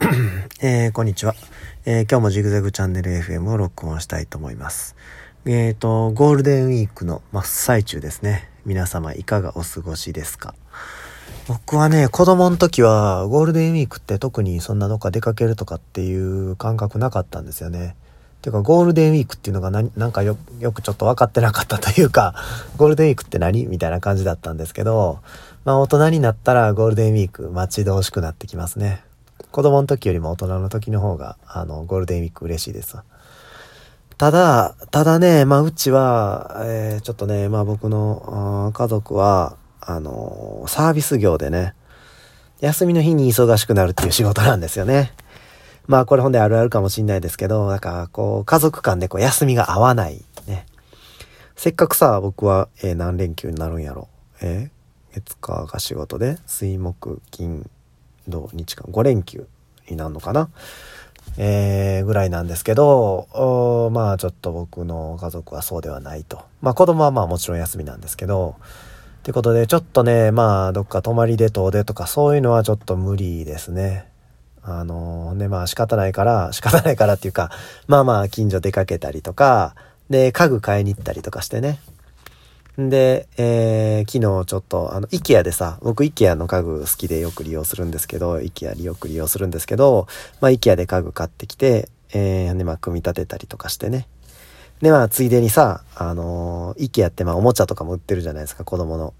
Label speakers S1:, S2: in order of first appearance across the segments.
S1: えー、こんにちは、えー、今日もジグザグチャンネル FM を録音したいと思います。えっ、ー、と、ゴールデンウィークの真っ最中ですね。皆様いかがお過ごしですか？僕はね、子供の時はゴールデンウィークって特にそんなどっか出かけるとかっていう感覚なかったんですよね。ていうかゴールデンウィークっていうのが何なんかよよくちょっと分かってなかったというか、ゴールデンウィークって何？みたいな感じだったんですけど、まあ大人になったらゴールデンウィーク待ち遠しくなってきますね。子供の時よりも大人の時の方が、あの、ゴールデンウィーク嬉しいですただ、ただね、まあ、うちは、えー、ちょっとね、まあ僕の家族は、あの、サービス業でね、休みの日に忙しくなるっていう仕事なんですよね。まあこれほんであるあるかもしんないですけど、なんかこう、家族間でこう休みが合わない。ね。せっかくさ、僕は、えー、何連休になるんやろ。えー、月火が仕事で、水木金土日間5連休になるのかな？えー、ぐらいなんですけど、まあちょっと僕の家族はそうではないと。まあ子供はまあもちろん休みなんですけど、ってことでちょっとね、まあどっか泊まりで遠出とかそういうのはちょっと無理ですね。あのね、まあ仕方ないから、仕方ないからっていうか、まあまあ近所出かけたりとか、で、家具買いに行ったりとかしてね。で、えー、昨日ちょっと、あの、イケアでさ、僕イケアの家具好きでよく利用するんですけど、イケアよく利用するんですけど、まあ、イケアで家具買ってきて、えー、で、まあ、組み立てたりとかしてね。で、まあ、ついでにさ、あのー、イケアってまあ、おもちゃとかも売ってるじゃないですか、子供の。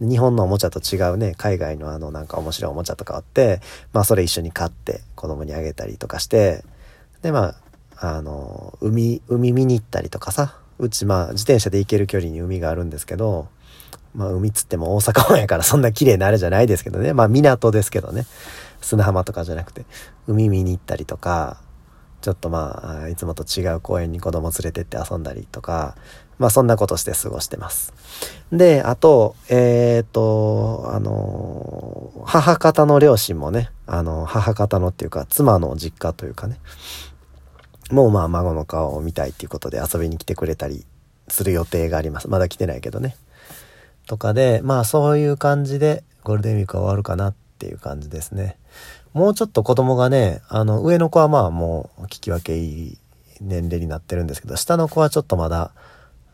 S1: 日本のおもちゃと違うね、海外のあの、なんか面白いおもちゃとかあって、まあ、それ一緒に買って子供にあげたりとかして、で、まあ、あの、海、海見に行ったりとかさ、うちまあ自転車で行ける距離に海があるんですけど、まあ海つっても大阪 湾やからそんな綺麗なあれじゃないですけどね。まあ港ですけどね。砂浜とかじゃなくて、海見に行ったりとか、ちょっとまあ、いつもと違う公園に子供連れてって遊んだりとか、まあそんなことして過ごしてます。で、あと、えっ、と、あの、母方の両親もね、あの、母方のっていうか、妻の実家というかね、もうまあ孫の顔を見たいっていうことで遊びに来てくれたりする予定があります。まだ来てないけどね。とかで、まあそういう感じでゴールデンウィークは終わるかなっていう感じですね。もうちょっと子供がね、あの上の子はまあもう聞き分けいい年齢になってるんですけど、下の子はちょっとまだ、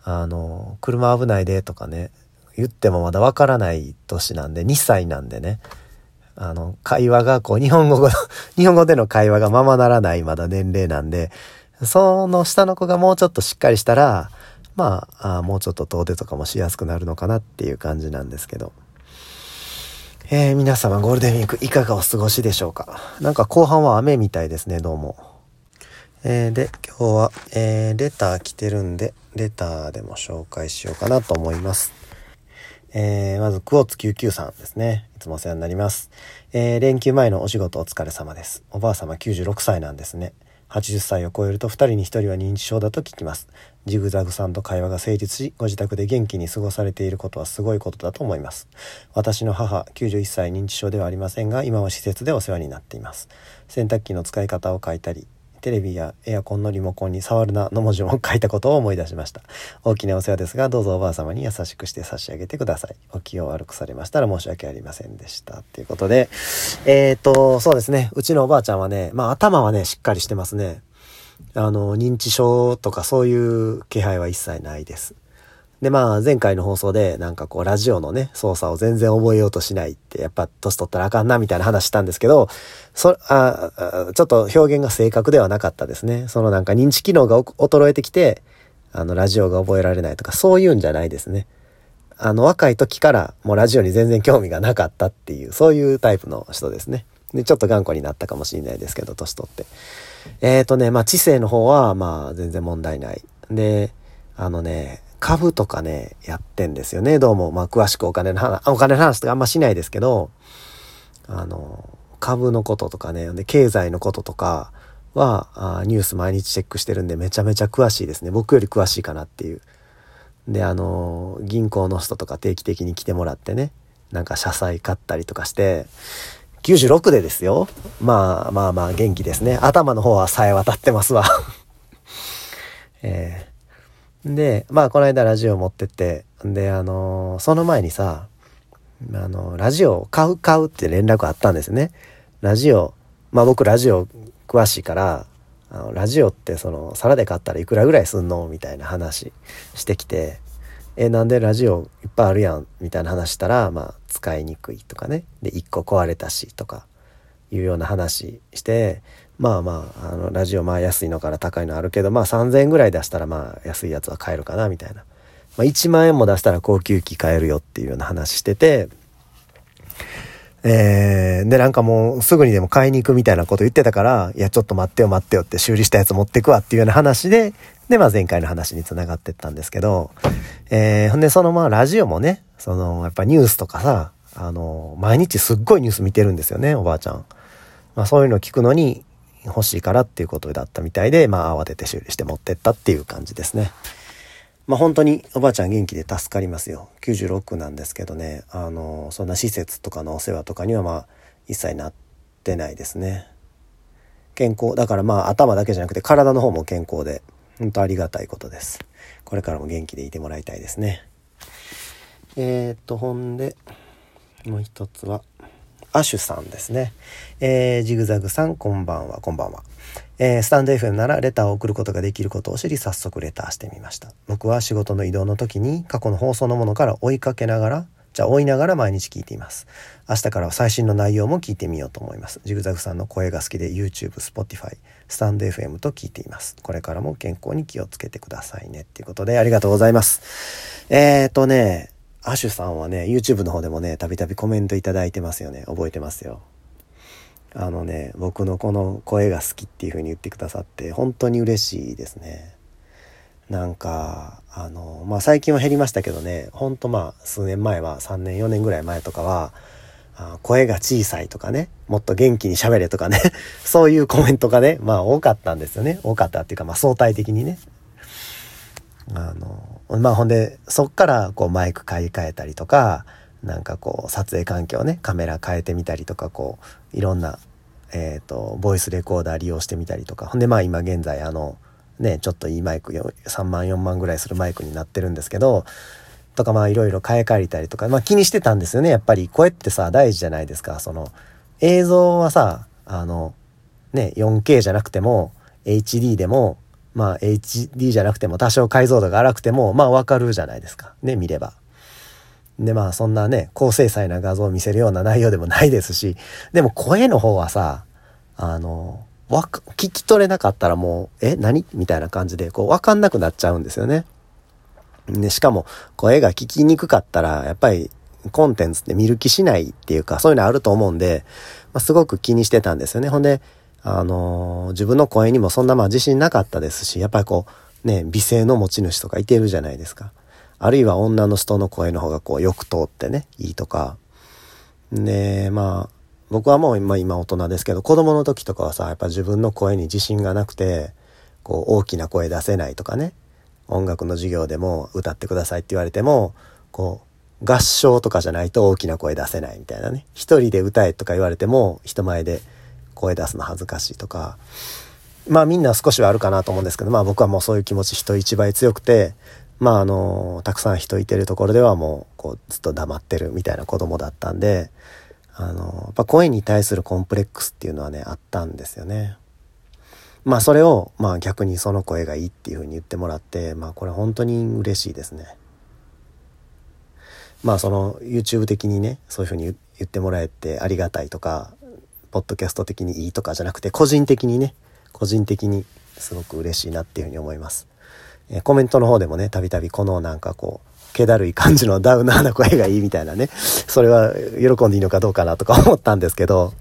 S1: あの、車危ないでとかね、言ってもまだわからない年なんで、2歳なんでね、あの、会話がこう、日本語、日本語での会話がままならないまだ年齢なんで、その下の子がもうちょっとしっかりしたら、まあ、あもうちょっと遠出とかもしやすくなるのかなっていう感じなんですけど。えー、皆様ゴールデンウィークいかがお過ごしでしょうか？なんか後半は雨みたいですね、どうも。えー、で、今日は、えー、レター来てるんで、レターでも紹介しようかなと思います。えー、まず、クォーツ99さんですね。つもお世話になります。えー、連休前のお仕事お疲れ様です。おばあ様96歳なんですね。80歳を超えると2人に1人は認知症だと聞きます。ジグザグさんと会話が成立し、ご自宅で元気に過ごされていることはすごいことだと思います。私の母、91歳認知症ではありませんが、今は施設でお世話になっています。洗濯機の使い方を書いたり、テレビやエアコンのリモコンに触るなの文字を書いたことを思い出しました。大きなお世話ですが、どうぞおばあ様に優しくして差し上げてください。お気を悪くされましたら申し訳ありませんでした。ということで、えっ、と、そうですね。うちのおばあちゃんはね、まあ頭はね、しっかりしてますね。あの、認知症とかそういう気配は一切ないです。で、まあ、前回の放送で、なんかこう、ラジオのね、操作を全然覚えようとしないって、やっぱ、年取ったらあかんな、みたいな話したんですけど、そ、あ、ちょっと表現が正確ではなかったですね。そのなんか認知機能が衰えてきて、あの、ラジオが覚えられないとか、そういうんじゃないですね。あの、若い時からもうラジオに全然興味がなかったっていう、そういうタイプの人ですね。で、ちょっと頑固になったかもしれないですけど、年取って。えっ、ー、とね、まあ、知性の方は、まあ、全然問題ない。で、あのね、株とかね、やってんですよね、どうも。まあ、詳しくお金の話、お金の話とかあんましないですけど、あの、株のこととかね、で、経済のこととかは、あニュース毎日チェックしてるんで、めちゃめちゃ詳しいですね。僕より詳しいかなっていう。で、あの、銀行の人とか定期的に来てもらってね、なんか社債買ったりとかして、96でですよ。まあまあまあ元気ですね。頭の方はさえ渡ってますわ。えーで、まあ、この間ラジオ持ってって、で、あのー、その前にさ、あのー、ラジオ買う買うって連絡あったんですね。ラジオまあ僕ラジオ詳しいから、あのラジオってその皿で買ったらいくらぐらいすんのみたいな話してきて、え、なんでラジオいっぱいあるやん？みたいな話したら、まあ使いにくいとかね。で、1個壊れたしとかいうような話して、まあまあ、あの、ラジオまあ安いのから高いのあるけど、まあ3000円ぐらい出したらまあ安いやつは買えるかなみたいな。まあ1万円も出したら高級機買えるよっていうような話してて、えー、で、なんかもうすぐにでも買いに行くみたいなこと言ってたから、いや、ちょっと待ってよ待ってよって修理したやつ持ってくわっていうような話で、で、まあ前回の話に繋がってったんですけど、えー、ほんでそのまあラジオもね、その、やっぱニュースとかさ、あの、毎日すっごいニュース見てるんですよね、おばあちゃん。まあそういうの聞くのに欲しいからっていうことだったみたいで、まあ慌てて修理して持ってったっていう感じですね。まあ本当におばあちゃん元気で助かりますよ。96なんですけどね、あの、そんな施設とかのお世話とかにはまあ一切なってないですね。健康、だからまあ頭だけじゃなくて体の方も健康で、本当ありがたいことです。これからも元気でいてもらいたいですね。えー、っと、ほんで、もう一つは、アシュさんですね。えー、ジグザグさん、こんばんは、こんばんは。えー、スタンド FM ならレターを送ることができることを知り早速レターしてみました。僕は仕事の移動の時に過去の放送のものから追いかけながら、じゃあ追いながら毎日聞いています。明日からは最新の内容も聞いてみようと思います。ジグザグさんの声が好きで YouTube、Spotify、スタンド FM と聞いています。これからも健康に気をつけてくださいね。っていうことでありがとうございます。えーとね、アシュさんはね、YouTube の方でもね、たびたびコメントいただいてますよね。覚えてますよ。あのね僕のこの声が好きっていう風に言ってくださって本当に嬉しいですねなんかあのまあ最近は減りましたけどねほんとまあ数年前は3年4年ぐらい前とかはあ声が小さいとかねもっと元気に喋れとかね そういうコメントがねまあ多かったんですよね多かったっていうかまあ相対的にねあのまあほんでそっからこうマイク買い替えたりとかなんかこう撮影環境ねカメラ変えてみたりとかこういろんなえっ、ー、とボイスレコーダー利用してみたりとか。ほんでまあ今現在あのねちょっといいマイク3万4万ぐらいするマイクになってるんですけどとかまあいろいろ買い替えたりとかまあ気にしてたんですよね。やっぱり声ってさ大事じゃないですか。その映像はさあのね 4K じゃなくても HD でもまあ HD じゃなくても多少解像度が荒くてもまあわかるじゃないですかね見れば。でまあそんなね高精細な画像を見せるような内容でもないですしでも声の方はさあのわ聞き取れなかったらもうえ何？みたいな感じでこう分かんなくなっちゃうんですよね。でしかも声が聞きにくかったらやっぱりコンテンツって見る気しないっていうかそういうのあると思うんで、まあ、すごく気にしてたんですよね。ほんであのー、自分の声にもそんなまあ自信なかったですしやっぱりこうね美声の持ち主とかいてるじゃないですか。あるいは女の人の声の方がこうよく通ってね、いいとか。で、まあ、僕はもう今今大人ですけど、子供の時とかはさ、やっぱ自分の声に自信がなくて、こう大きな声出せないとかね、音楽の授業でも歌ってくださいって言われても、こう、合唱とかじゃないと大きな声出せないみたいなね。一人で歌えとか言われても、人前で声出すの恥ずかしいとか。まあみんな少しはあるかなと思うんですけど、まあ僕はもうそういう気持ち人一倍強くて、まああのたくさん人いてるところではもうこうずっと黙ってるみたいな子供だったんであのやっぱ声に対するコンプレックスっていうのはねあったんですよね。まあそれをまあ逆にその声がいいっていうふうに言ってもらってまあこれ本当に嬉しいですね。まあその YouTube 的にねそういうふうに言ってもらえてありがたいとかポッドキャスト的にいいとかじゃなくて個人的にね個人的にすごく嬉しいなっていうふうに思います。えコメントの方でもね、たびたびこのなんかこう、気だるい感じのダウナーな声がいいみたいなね、それは喜んでいいのかどうかなとか思ったんですけど、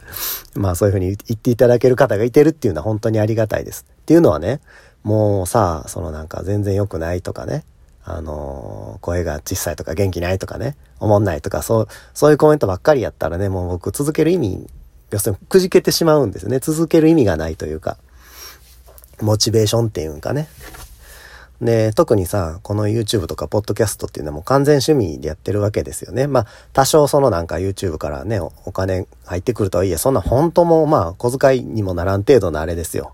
S1: まあそういうふうに言っていただける方がいてるっていうのは本当にありがたいです。っていうのはね、もうさ、そのなんか全然良くないとかね、あのー、声が小さいとか元気ないとかね、思んないとか、そう、そういうコメントばっかりやったらね、もう僕続ける意味、要するにくじけてしまうんですね。続ける意味がないというか、モチベーションっていうんかね。で、特にさ、この YouTube とか Podcast っていうのはもう完全趣味でやってるわけですよね。まあ、多少そのなんか YouTube からね、お金入ってくるとはいえ、そんな本当もまあ、小遣いにもならん程度のあれですよ。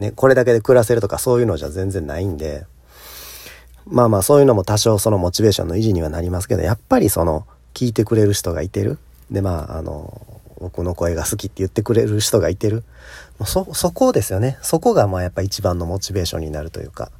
S1: ね、これだけで暮らせるとかそういうのじゃ全然ないんで、まあまあそういうのも多少そのモチベーションの維持にはなりますけど、やっぱりその、聞いてくれる人がいてる。で、まあ、あの、僕の声が好きって言ってくれる人がいてる。そ、そこですよね。そこがまあやっぱ一番のモチベーションになるというか。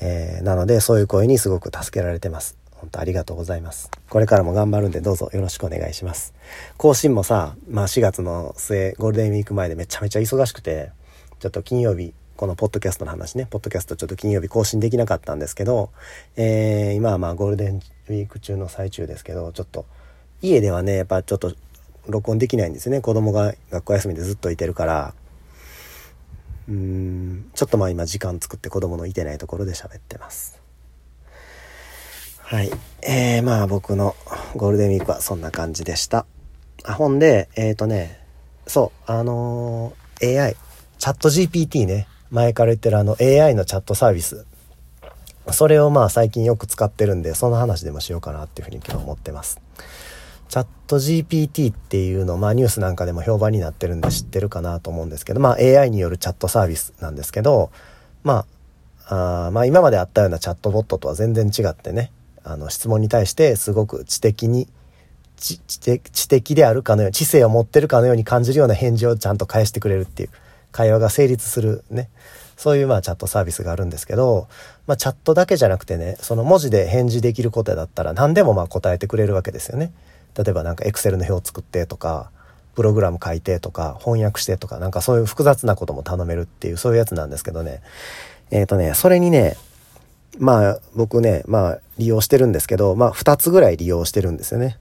S1: えー、なのでそういう声にすごく助けられてます。本当ありがとうございます。これからも頑張るんでどうぞよろしくお願いします。更新もさ、まあ4月の末、ゴールデンウィーク前でめちゃめちゃ忙しくて、ちょっと金曜日、このポッドキャストの話ね、ポッドキャストちょっと金曜日更新できなかったんですけど、えー、今はまあゴールデンウィーク中の最中ですけど、ちょっと家ではね、やっぱちょっと録音できないんですね。子供が学校休みでずっといてるから、うーん、ちょっとまあ今時間作って子供のいてないところで喋ってます。はい。えー、まあ僕のゴールデンウィークはそんな感じでした。あ、ほんで、えっ、ー、とね、そう、あのー、AI、チャット GPT ね、前から言ってるあの AI のチャットサービス。それをまあ最近よく使ってるんで、その話でもしようかなっていうふうに今日思ってます。チャット GPT っていうの、まあニュースなんかでも評判になってるんで知ってるかなと思うんですけど、まあ AI によるチャットサービスなんですけど、まあ、あまあ今まであったようなチャットボットとは全然違ってね、あの質問に対してすごく知的に知知的であるかのように知性を持ってるかのように感じるような返事をちゃんと返してくれるっていう会話が成立するねそういうまあチャットサービスがあるんですけど、まあ、チャットだけじゃなくてねその文字で返事できることだったら何でもまあ答えてくれるわけですよね。例えばなんかエクセルの表を作ってとかプログラム書いてとか翻訳してとかなんかそういう複雑なことも頼めるっていうそういうやつなんですけどねえっ、ー、とねそれにねまあ僕ね、まあ利用してるんですけど、まあ2つぐらい利用してるんですよね。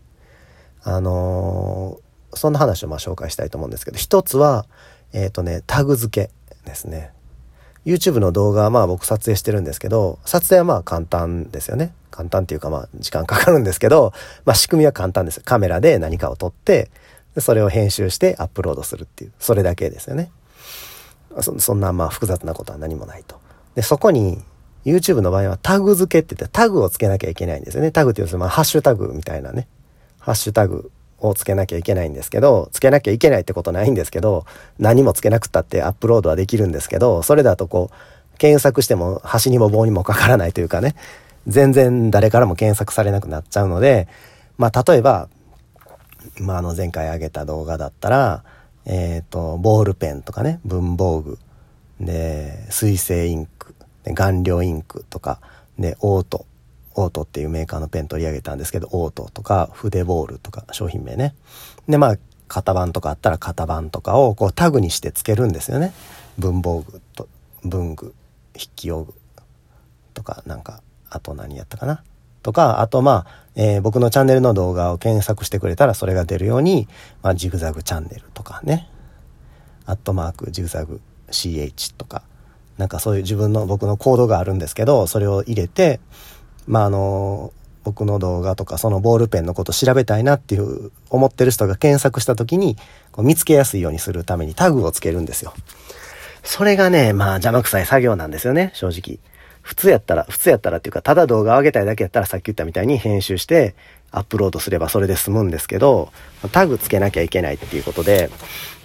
S1: あのー、そんな話をまあ紹介したいと思うんですけど、一つは、えっ、ー、とね、タグ付けですね。YouTube の動画はまあ僕撮影してるんですけど、撮影はまあ簡単ですよね。簡単っていうかまあ時間かかるんですけど、まあ仕組みは簡単です。カメラで何かを撮って、それを編集してアップロードするっていう、それだけですよね。そそんなまあ複雑なことは何もないと。で、そこに YouTube の場合はタグ付けって言ってタグをつけなきゃいけないんですよね。タグっていうと、まあ、ハッシュタグみたいなね。ハッシュタグをつけなきゃいけないんですけど、つけなきゃいけないってことないんですけど、何もつけなくたってアップロードはできるんですけど、それだとこう、検索しても端にも棒にもかからないというかね、全然誰からも検索されなくなっちゃうので、まあ、例えば、まあ、あの前回上げた動画だったら、えっ、ー、と、ボールペンとかね、文房具、で、水性インク、顔料インクとか、で、オート、オートっていうメーカーのペン取り上げたんですけど、オートとか、筆ボールとか、商品名ね。で、まあ、型番とかあったら型番とかをこうタグにしてつけるんですよね。文房具と、文具、筆記用具とか、なんか、あと何やったかな。とか、あとまあ、えー、僕のチャンネルの動画を検索してくれたらそれが出るように、まあ、ジグザグチャンネルとかね。アットマーク、ジグザグ CH とか、なんかそういう自分の僕のコードがあるんですけど、それを入れて、まああの、僕の動画とかそのボールペンのこと調べたいなっていう思ってる人が検索した時にこう見つけやすいようにするためにタグをつけるんですよ。それがね、まあ邪魔くさい作業なんですよね、正直。普通やったら、普通やったらっていうか、ただ動画を上げたいだけやったらさっき言ったみたいに編集してアップロードすればそれで済むんですけど、タグつけなきゃいけないっていうことで、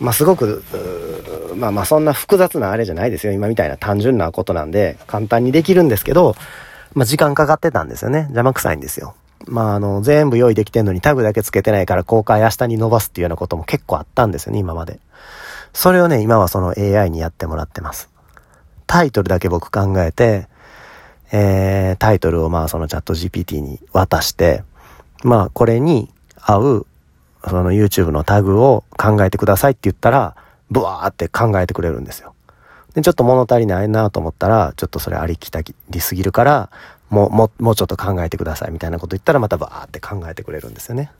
S1: まあすごく、まあまあそんな複雑なあれじゃないですよ。今みたいな単純なことなんで、簡単にできるんですけど、まあ時間かかってたんですよね。邪魔くさいんですよ。まああの、全部用意できてんのにタグだけつけてないから公開明日に伸ばすっていうようなことも結構あったんですよね、今まで。それをね、今はその AI にやってもらってます。タイトルだけ僕考えて、えー、タイトルをまあそのチャット GPT に渡して、まあこれに合う、その YouTube のタグを考えてくださいって言ったら、ブワーって考えてくれるんですよ。で、ちょっと物足りないなと思ったら、ちょっとそれありきたりすぎるから、もう、もう、もうちょっと考えてくださいみたいなこと言ったらまたバーって考えてくれるんですよね。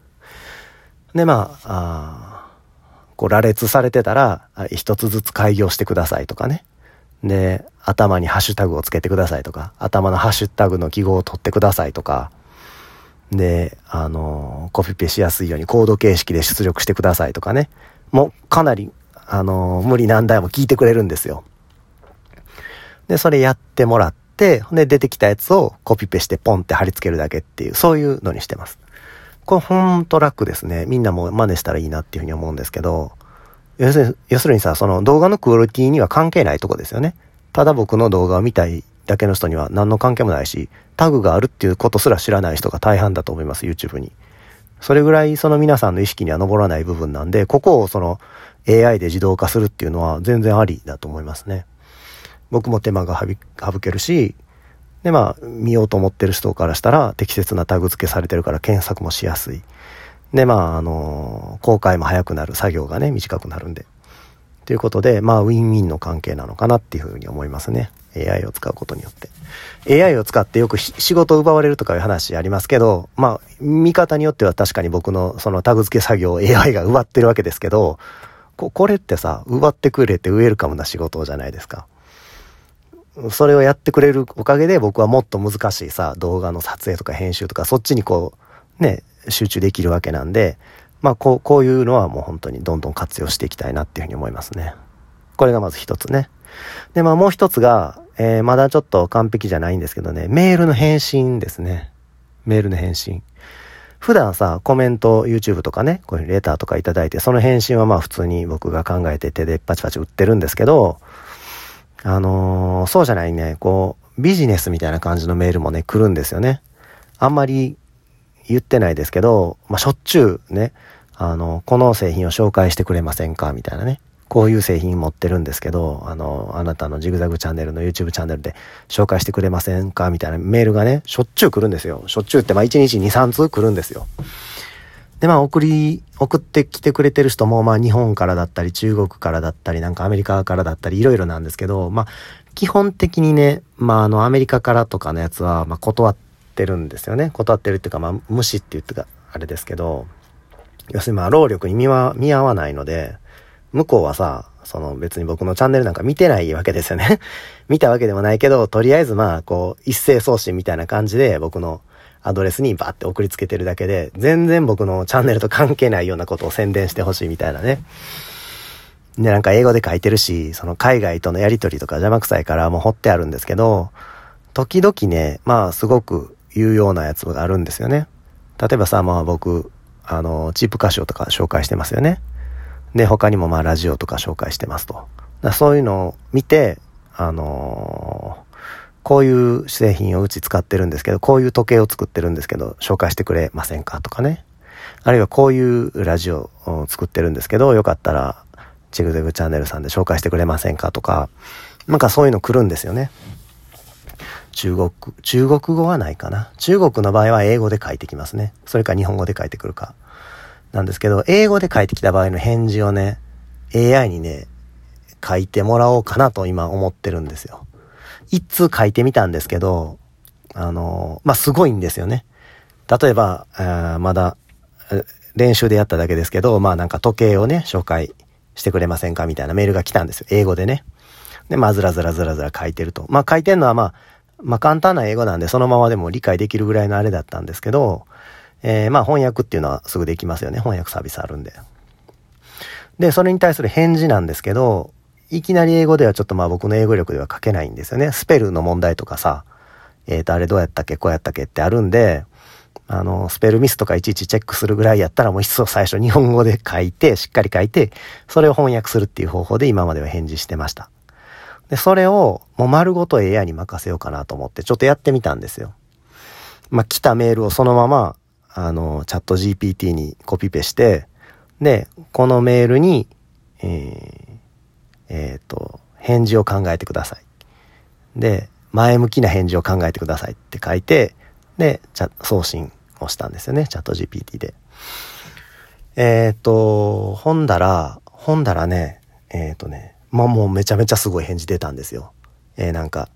S1: で、まあ、あこう羅列されてたら、一つずつ開業してくださいとかね。で、頭にハッシュタグをつけてくださいとか、頭のハッシュタグの記号を取ってくださいとか、で、あの、コピペしやすいようにコード形式で出力してくださいとかね。もうかなり、あの、無理難題も聞いてくれるんですよ。で、それやってもらって、で、出てきたやつをコピペしてポンって貼り付けるだけっていう、そういうのにしてます。これほんと楽ですね。みんなも真似したらいいなっていうふうに思うんですけど、要するに、要するにさ、その動画のクオリティには関係ないとこですよね。ただ僕の動画を見たいだけの人には何の関係もないし、タグがあるっていうことすら知らない人が大半だと思います、YouTube に。それぐらいその皆さんの意識には上らない部分なんで、ここをその AI で自動化するっていうのは全然ありだと思いますね。僕も手間が省けるし、でまあ、見ようと思ってる人からしたら適切なタグ付けされてるから検索もしやすい。で、まあ、あの、公開も早くなる、作業がね、短くなるんで。ということで、まあ、ウィンウィンの関係なのかなっていうふうに思いますね。AI を使うことによって。AI を使ってよく仕事を奪われるとかいう話ありますけど、まあ、見方によっては確かに僕のそのタグ付け作業を AI が奪ってるわけですけど、ここれってさ、奪ってくれてウェルカムな仕事じゃないですか。それをやってくれるおかげで僕はもっと難しいさ、動画の撮影とか編集とか、そっちにこう、ね、集中できるわけなんで、まあ、こう、こういうのはもう本当にどんどん活用していきたいなっていうふうに思いますね。これがまず一つね。で、まあもう一つが、えー、まだちょっと完璧じゃないんですけどね、メールの返信ですね。メールの返信。普段さ、コメント、YouTube とかね、こういうレターとかいただいて、その返信はまあ普通に僕が考えて手でパチパチ打ってるんですけど、あのー、そうじゃないね、こう、ビジネスみたいな感じのメールもね、来るんですよね。あんまり言ってないですけど、まあ、しょっちゅうね、あの、この製品を紹介してくれませんかみたいなね。こういう製品持ってるんですけど、あの、あなたのジグザグチャンネルの YouTube チャンネルで紹介してくれませんかみたいなメールがね、しょっちゅう来るんですよ。しょっちゅうって、まあ1日2、3通来るんですよ。で、まあ送り、送ってきてくれてる人も、まあ日本からだったり、中国からだったり、なんかアメリカからだったり、いろいろなんですけど、まあ基本的にね、まああのアメリカからとかのやつは、まあ断ってるんですよね。断ってるっていうか、まあ無視って言ってた、あれですけど、要するにまあ労力に見は見合わないので、向こうはさ、その別に僕のチャンネルなんか見てないわけですよね。見たわけでもないけど、とりあえずまあ、こう、一斉送信みたいな感じで僕のアドレスにバーって送りつけてるだけで、全然僕のチャンネルと関係ないようなことを宣伝してほしいみたいなね。で、なんか英語で書いてるし、その海外とのやりとりとか邪魔くさいからもう掘ってあるんですけど、時々ね、まあすごく有用なやつがあるんですよね。例えばさ、まあ僕、あの、チープ歌唱とか紹介してますよね。で、他にもまあラジオとか紹介してますと。だそういうのを見て、あの、こういう製品をうち使ってるんですけど、こういう時計を作ってるんですけど、紹介してくれませんかとかね。あるいはこういうラジオを作ってるんですけど、よかったら、チグゼグチャンネルさんで紹介してくれませんかとか、なんかそういうの来るんですよね。中国、中国語はないかな。中国の場合は英語で書いてきますね。それか日本語で書いてくるか。なんですけど、英語で書いてきた場合の返事をね、AI にね、書いてもらおうかなと今思ってるんですよ。一通書いてみたんですけど、あの、まあ、すごいんですよね。例えば、あまだ練習でやっただけですけど、まあなんか時計をね、紹介してくれませんかみたいなメールが来たんですよ。英語でね。で、まあずらずらずらずら書いてると。まあ書いてんのはまあ、まあ簡単な英語なんでそのままでも理解できるぐらいのあれだったんですけど、えー、まあ翻訳っていうのはすぐできますよね。翻訳サービスあるんで。で、それに対する返事なんですけど、いきなり英語ではちょっとまあ僕の英語力では書けないんですよね。スペルの問題とかさ、えっ、ー、と、あれどうやったっけこうやったっけってあるんで、あの、スペルミスとかいちいちチェックするぐらいやったらもう一層最初日本語で書いて、しっかり書いて、それを翻訳するっていう方法で今までは返事してました。で、それをもう丸ごと AI に任せようかなと思ってちょっとやってみたんですよ。まあ、来たメールをそのまま、あの、チャット GPT にコピペして、で、このメールに、えー、えっ、ー、と、返事を考えてください。で、前向きな返事を考えてくださいって書いて、で、送信をしたんですよね、チャット GPT で。えっ、ー、と、ほんだら、ほんだらね、えっ、ー、とね、まあもうめちゃめちゃすごい返事出たんですよ。えー、なんか、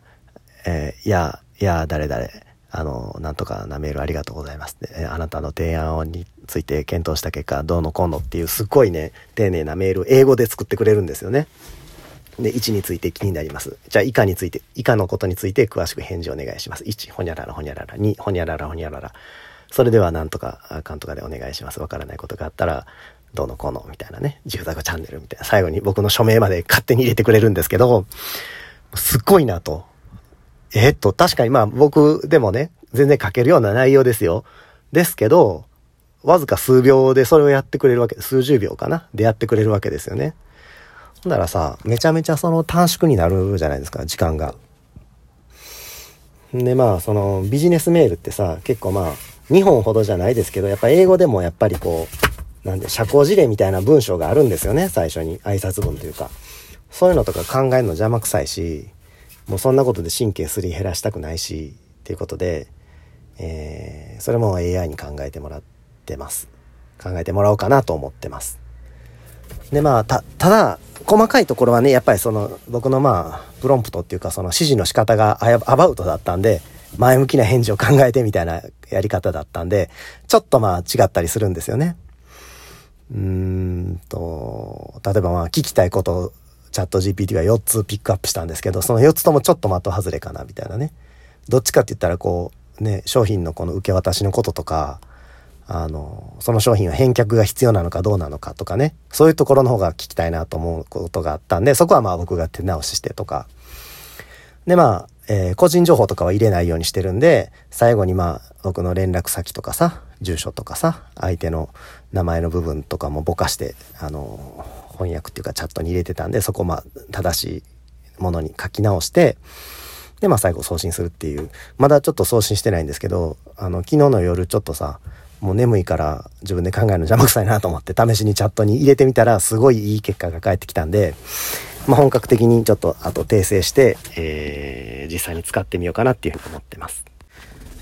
S1: えー、いや、いや、誰々、あの、なんとかなメールありがとうございます。えあなたの提案について検討した結果、どうのこうのっていうすっごいね、丁寧なメール、英語で作ってくれるんですよね。で、1について気になります。じゃあ、以下について、以下のことについて詳しく返事お願いします。1、ほにゃららほにゃらら。2、ほにゃららほにゃらら。それでは、なんとか、かんとかでお願いします。わからないことがあったら、どうのこうの、みたいなね。ジグザグチャンネルみたいな。最後に僕の署名まで勝手に入れてくれるんですけど、すっごいなと。え、っと、確かにまあ僕でもね、全然書けるような内容ですよ。ですけど、わずか数秒でそれをやってくれるわけ、数十秒かなでやってくれるわけですよね。ほんならさ、めちゃめちゃその短縮になるじゃないですか、時間が。で、まあ、そのビジネスメールってさ、結構まあ、日本ほどじゃないですけど、やっぱ英語でもやっぱりこう、なんで、社交辞令みたいな文章があるんですよね、最初に。挨拶文というか。そういうのとか考えるの邪魔くさいし、もうそんなことで神経すり減らしたくないし、っていうことで、えー、それも AI に考えてもらってます。考えてもらおうかなと思ってます。で、まあ、た、ただ、細かいところはね、やっぱりその、僕のまあ、プロンプトっていうか、その指示の仕方がアバウトだったんで、前向きな返事を考えてみたいなやり方だったんで、ちょっとまあ違ったりするんですよね。うーんと、例えばまあ聞きたいことをチャット GPT は4つピックアップしたんですけど、その4つともちょっと的外れかなみたいなね。どっちかって言ったらこう、ね、商品のこの受け渡しのこととか、あの、その商品は返却が必要なのかどうなのかとかね、そういうところの方が聞きたいなと思うことがあったんで、そこはまあ僕が手直ししてとか。でまあ、えー、個人情報とかは入れないようにしてるんで、最後にまあ、僕の連絡先とかさ、住所とかさ、相手の名前の部分とかもぼかして、あの、翻訳っていうかチャットに入れてたんで、そこまあ、正しいものに書き直して、で、まあ最後送信するっていう。まだちょっと送信してないんですけど、あの、昨日の夜ちょっとさ、もう眠いから自分で考えるの邪魔くさいなと思って試しにチャットに入れてみたらすごいいい結果が返ってきたんで、まあ、本格的にちょっとあと訂正して、えー、実際に使ってみようかなっていうふうに思ってます。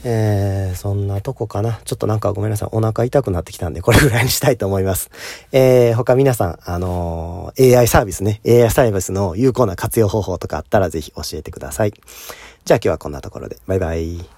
S1: えー、そんなとこかな。ちょっとなんかごめんなさい。お腹痛くなってきたんで、これぐらいにしたいと思います。えー、他皆さん、あのー、AI サービスね、AI サービスの有効な活用方法とかあったらぜひ教えてください。じゃあ今日はこんなところで。バイバイ。